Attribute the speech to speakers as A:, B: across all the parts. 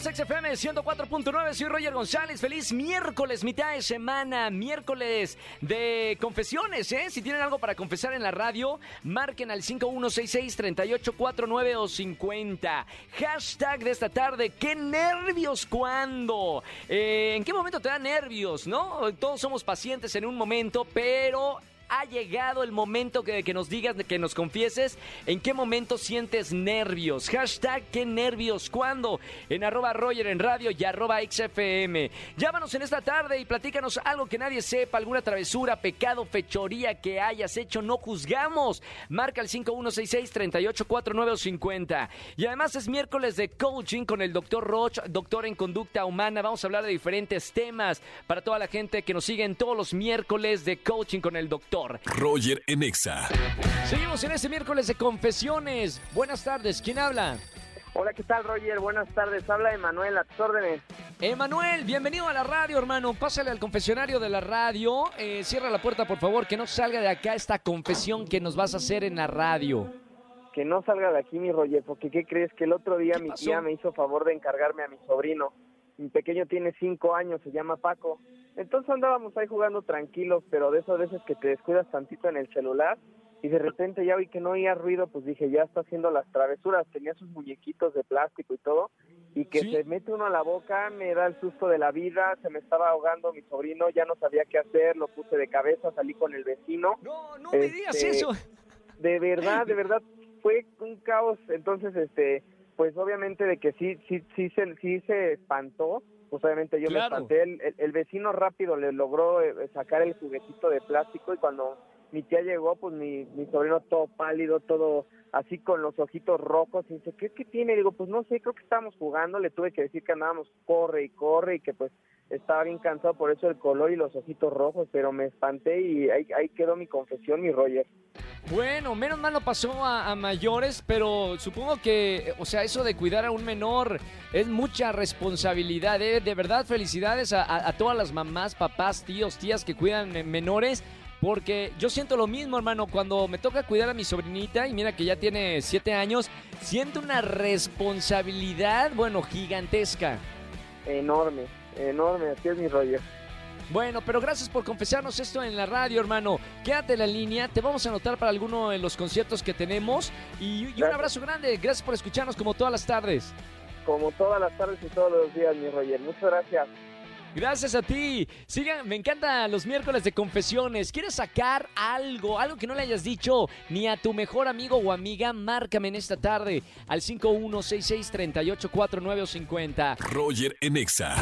A: XFM 104.9, soy Roger González, feliz miércoles, mitad de semana, miércoles de confesiones, ¿eh? Si tienen algo para confesar en la radio, marquen al 5166-3849 o 50. Hashtag de esta tarde, ¿qué nervios cuando? Eh, ¿En qué momento te da nervios, no? Todos somos pacientes en un momento, pero ha llegado el momento que, que nos digas, que nos confieses en qué momento sientes nervios. Hashtag qué nervios, ¿cuándo? En arroba Roger en radio y arroba XFM. Llámanos en esta tarde y platícanos algo que nadie sepa, alguna travesura, pecado, fechoría que hayas hecho. No juzgamos. Marca el 5166-384950. Y además es miércoles de coaching con el doctor Roch, doctor en conducta humana. Vamos a hablar de diferentes temas para toda la gente que nos sigue en todos los miércoles de coaching con el doctor.
B: Roger en Exa.
A: Seguimos en este miércoles de confesiones. Buenas tardes, ¿quién habla?
C: Hola, ¿qué tal, Roger? Buenas tardes. Habla Emanuel, a tus órdenes.
A: Emanuel, bienvenido a la radio, hermano. Pásale al confesionario de la radio. Eh, cierra la puerta, por favor, que no salga de acá esta confesión que nos vas a hacer en la radio.
C: Que no salga de aquí, mi Roger, porque ¿qué crees? Que el otro día
A: ¿Qué
C: mi
A: pasó?
C: tía me hizo favor de encargarme a mi sobrino. Mi pequeño tiene cinco años, se llama Paco. Entonces andábamos ahí jugando tranquilos, pero de esas veces que te descuidas tantito en el celular y de repente ya vi que no oía ruido, pues dije, ya está haciendo las travesuras. Tenía sus muñequitos de plástico y todo, y que
A: Sí.
C: se mete uno a la boca, me da el susto de la vida, se me estaba ahogando mi sobrino, ya no sabía qué hacer, lo puse de cabeza, salí con el vecino.
A: No, no me digas
C: Este,
A: eso.
C: de verdad, de verdad fue un caos. Entonces, este, pues obviamente de que sí, sí, sí se, sí se espantó. Pues obviamente yo
A: Claro.
C: me espanté. El, el- el vecino rápido le logró eh, sacar el juguetito de plástico y cuando mi tía llegó, pues mi, mi sobrino todo pálido, todo así con los ojitos rojos y dice, ¿qué, ¿qué tiene? Digo, pues no sé, creo que estábamos jugando, le tuve que decir que andábamos corre y corre y que pues estaba bien cansado por eso el color y los ojitos rojos, pero me espanté y ahí, ahí quedó mi confesión, mi Roger.
A: Bueno, menos mal no pasó a, mayores, pero supongo que, o sea, eso de cuidar a un menor es mucha responsabilidad. ¿eh? De verdad, felicidades a, a- a todas las mamás, papás, tíos, tías que cuidan eh, menores. Porque yo siento lo mismo, hermano, cuando me toca cuidar a mi sobrinita, y mira que ya tiene siete años, siento una responsabilidad, bueno, gigantesca.
C: Enorme, enorme, así es mi Roger.
A: Bueno, pero gracias por confesarnos esto en la radio, hermano. Quédate en la línea, te vamos a anotar para alguno de los conciertos que tenemos. Y, y un abrazo grande, gracias por escucharnos como todas las tardes.
C: Como todas las tardes y todos los días, mi Roger. Muchas gracias.
A: Gracias a ti. Sigan, me encantan los miércoles de confesiones. ¿Quieres sacar algo, algo que no le hayas dicho ni a tu mejor amigo o amiga? Márcame en esta tarde al 5166-384950.
B: Roger en Exa.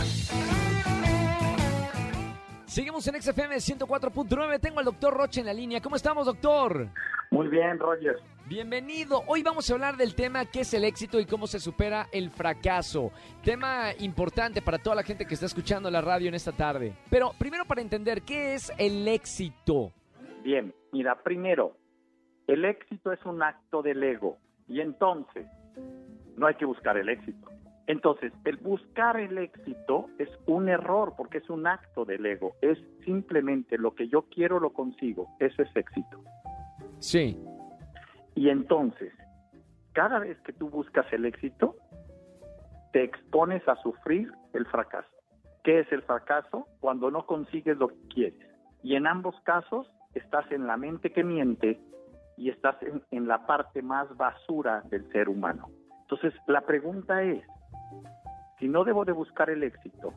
A: Seguimos en XFM 104.9. Tengo al doctor Roche en la línea. ¿Cómo estamos, doctor?
D: Muy bien, Roger.
A: Bienvenido. Hoy vamos a hablar del tema qué es el éxito y cómo se supera el fracaso. Tema importante para toda la gente que está escuchando la radio en esta tarde. Pero primero para entender qué es el éxito.
D: Bien, mira, primero, el éxito es un acto del ego y entonces no hay que buscar el éxito. Entonces, el buscar el éxito es un error porque es un acto del ego. Es simplemente lo que yo quiero lo consigo. Eso es éxito.
A: Sí.
D: Y entonces, cada vez que tú buscas el éxito, te expones a sufrir el fracaso. ¿Qué es el fracaso? Cuando no consigues lo que quieres. Y en ambos casos estás en la mente que miente y estás en, en la parte más basura del ser humano. Entonces, la pregunta es, si no debo de buscar el éxito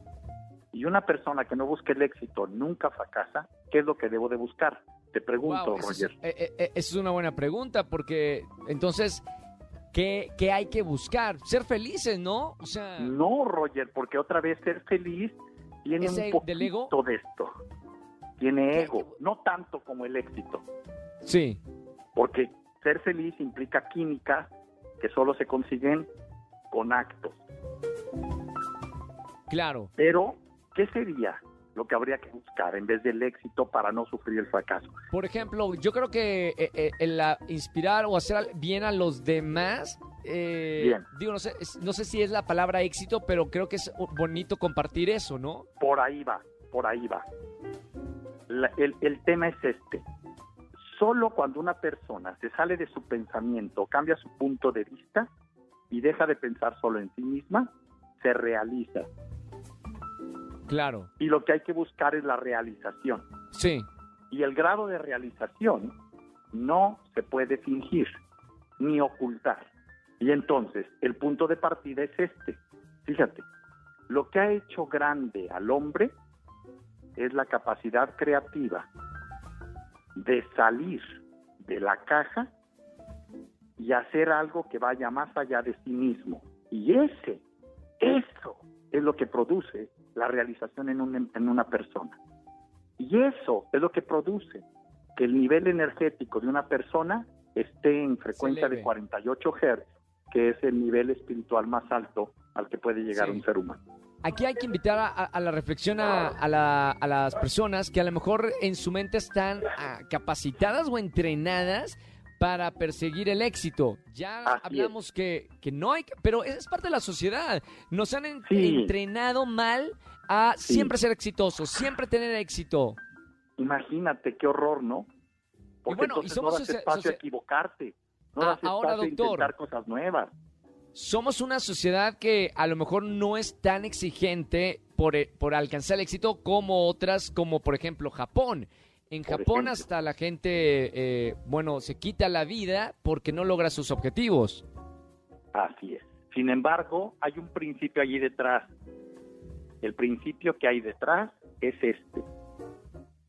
D: y una persona que no busque el éxito nunca fracasa, ¿qué es lo que debo de buscar? Te pregunto,
A: Wow, esa es,
D: Roger.
A: eh, eh, eh, esa es una buena pregunta porque entonces, ¿qué, qué hay que buscar? Ser felices, ¿no? O sea,
D: No, Roger, porque otra vez ser feliz tiene
A: ¿Ese
D: un poquito
A: ego?
D: de esto. Tiene ego, no tanto como el éxito,
A: sí.
D: porque ser feliz implica química que solo se consiguen con actos.
A: Claro.
D: Pero, ¿qué sería lo que habría que buscar en vez del éxito para no sufrir el fracaso?
A: Por ejemplo, yo creo que eh, eh, el ah, inspirar o hacer bien a los demás, eh,
D: Bien.
A: digo, no sé, no sé si es la palabra éxito, pero creo que es bonito compartir eso, ¿no?
D: Por ahí va, por ahí va. la- el, el tema es este. Solo cuando una persona se sale de su pensamiento, cambia su punto de vista y deja de pensar solo en sí misma, se realiza.
A: Claro.
D: Y lo que hay que buscar es la realización.
A: Sí.
D: Y el grado de realización no se puede fingir ni ocultar. Y entonces, el punto de partida es este. Fíjate, lo que ha hecho grande al hombre es la capacidad creativa de salir de la caja y hacer algo que vaya más allá de sí mismo. Y ese, eso es lo que produce la realización en, un- en una persona. Y eso es lo que produce que el nivel energético de una persona esté en frecuencia de 48 Hz, que es el nivel espiritual más alto al que puede llegar
A: Sí.
D: un ser humano.
A: Aquí hay que invitar a, la reflexión a, a la- a las personas que a lo mejor en su mente están ah, capacitadas o entrenadas para perseguir el éxito. Ya
D: Así
A: hablamos que, que no hay, que- pero es parte de la sociedad. Nos han en-
D: Sí.
A: entrenado mal a
D: Sí.
A: siempre ser exitosos, siempre tener éxito.
D: Imagínate qué horror, ¿no? Porque
A: bueno, y
D: entonces
A: somos
D: no das
A: socia-
D: espacio a equivocarte, no
A: Ah,
D: das
A: ahora,
D: a
A: doctor.
D: intentar cosas nuevas.
A: Somos una sociedad que a lo mejor no es tan exigente por, eh, por alcanzar el éxito como otras, como por ejemplo Japón. En Japón hasta la gente, eh, bueno, se quita la vida porque no logra sus objetivos.
D: Así es. Sin embargo, hay un principio allí detrás. El principio que hay detrás es este.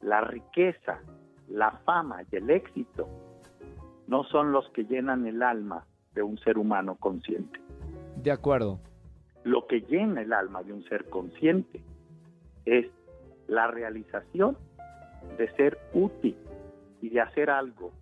D: La riqueza, la fama y el éxito no son los que llenan el alma de un ser humano consciente.
A: De acuerdo.
D: Lo que llena el alma de un ser consciente es la realización de ser útil y de hacer algo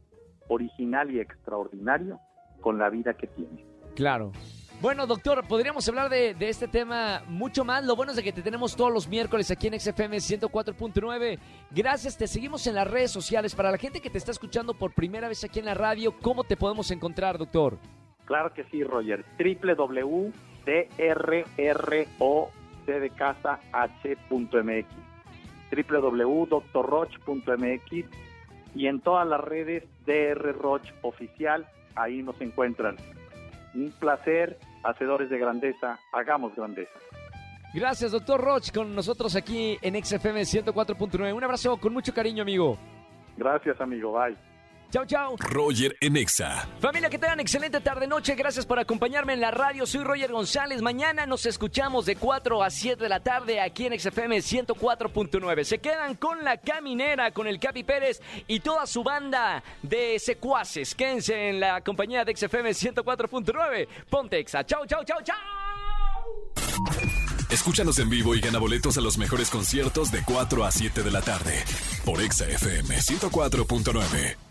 D: original y extraordinario con la vida que tiene.
A: Claro. Bueno, doctor, podríamos hablar de, de este tema mucho más. Lo bueno es de que te tenemos todos los miércoles aquí en XFM 104.9. Gracias, te seguimos en las redes sociales. Para la gente que te está escuchando por primera vez aquí en la radio, ¿cómo te podemos encontrar, doctor?
D: Claro que sí, Roger. www.drroc de casa h.mx www.drroch.mx y en todas las redes DR Roch Oficial, ahí nos encuentran. Un placer, hacedores de grandeza, hagamos grandeza.
A: Gracias, doctor Roch, con nosotros aquí en XFM 104.9. Un abrazo con mucho cariño, amigo.
D: Gracias, amigo. Bye.
A: Chao, chao.
B: Roger en Exa.
A: Familia, que tengan excelente tarde-noche. Gracias por acompañarme en la radio. Soy Roger González. Mañana nos escuchamos de 4 a 7 de la tarde aquí en XFM 104.9. Se quedan con la caminera, con el Capi Pérez y toda su banda de secuaces. Quédense en la compañía de XFM 104.9. Ponte Exa. Chao, chao, chao, chao.
B: Escúchanos en vivo y gana boletos a los mejores conciertos de 4 a 7 de la tarde por Exa FM 104.9.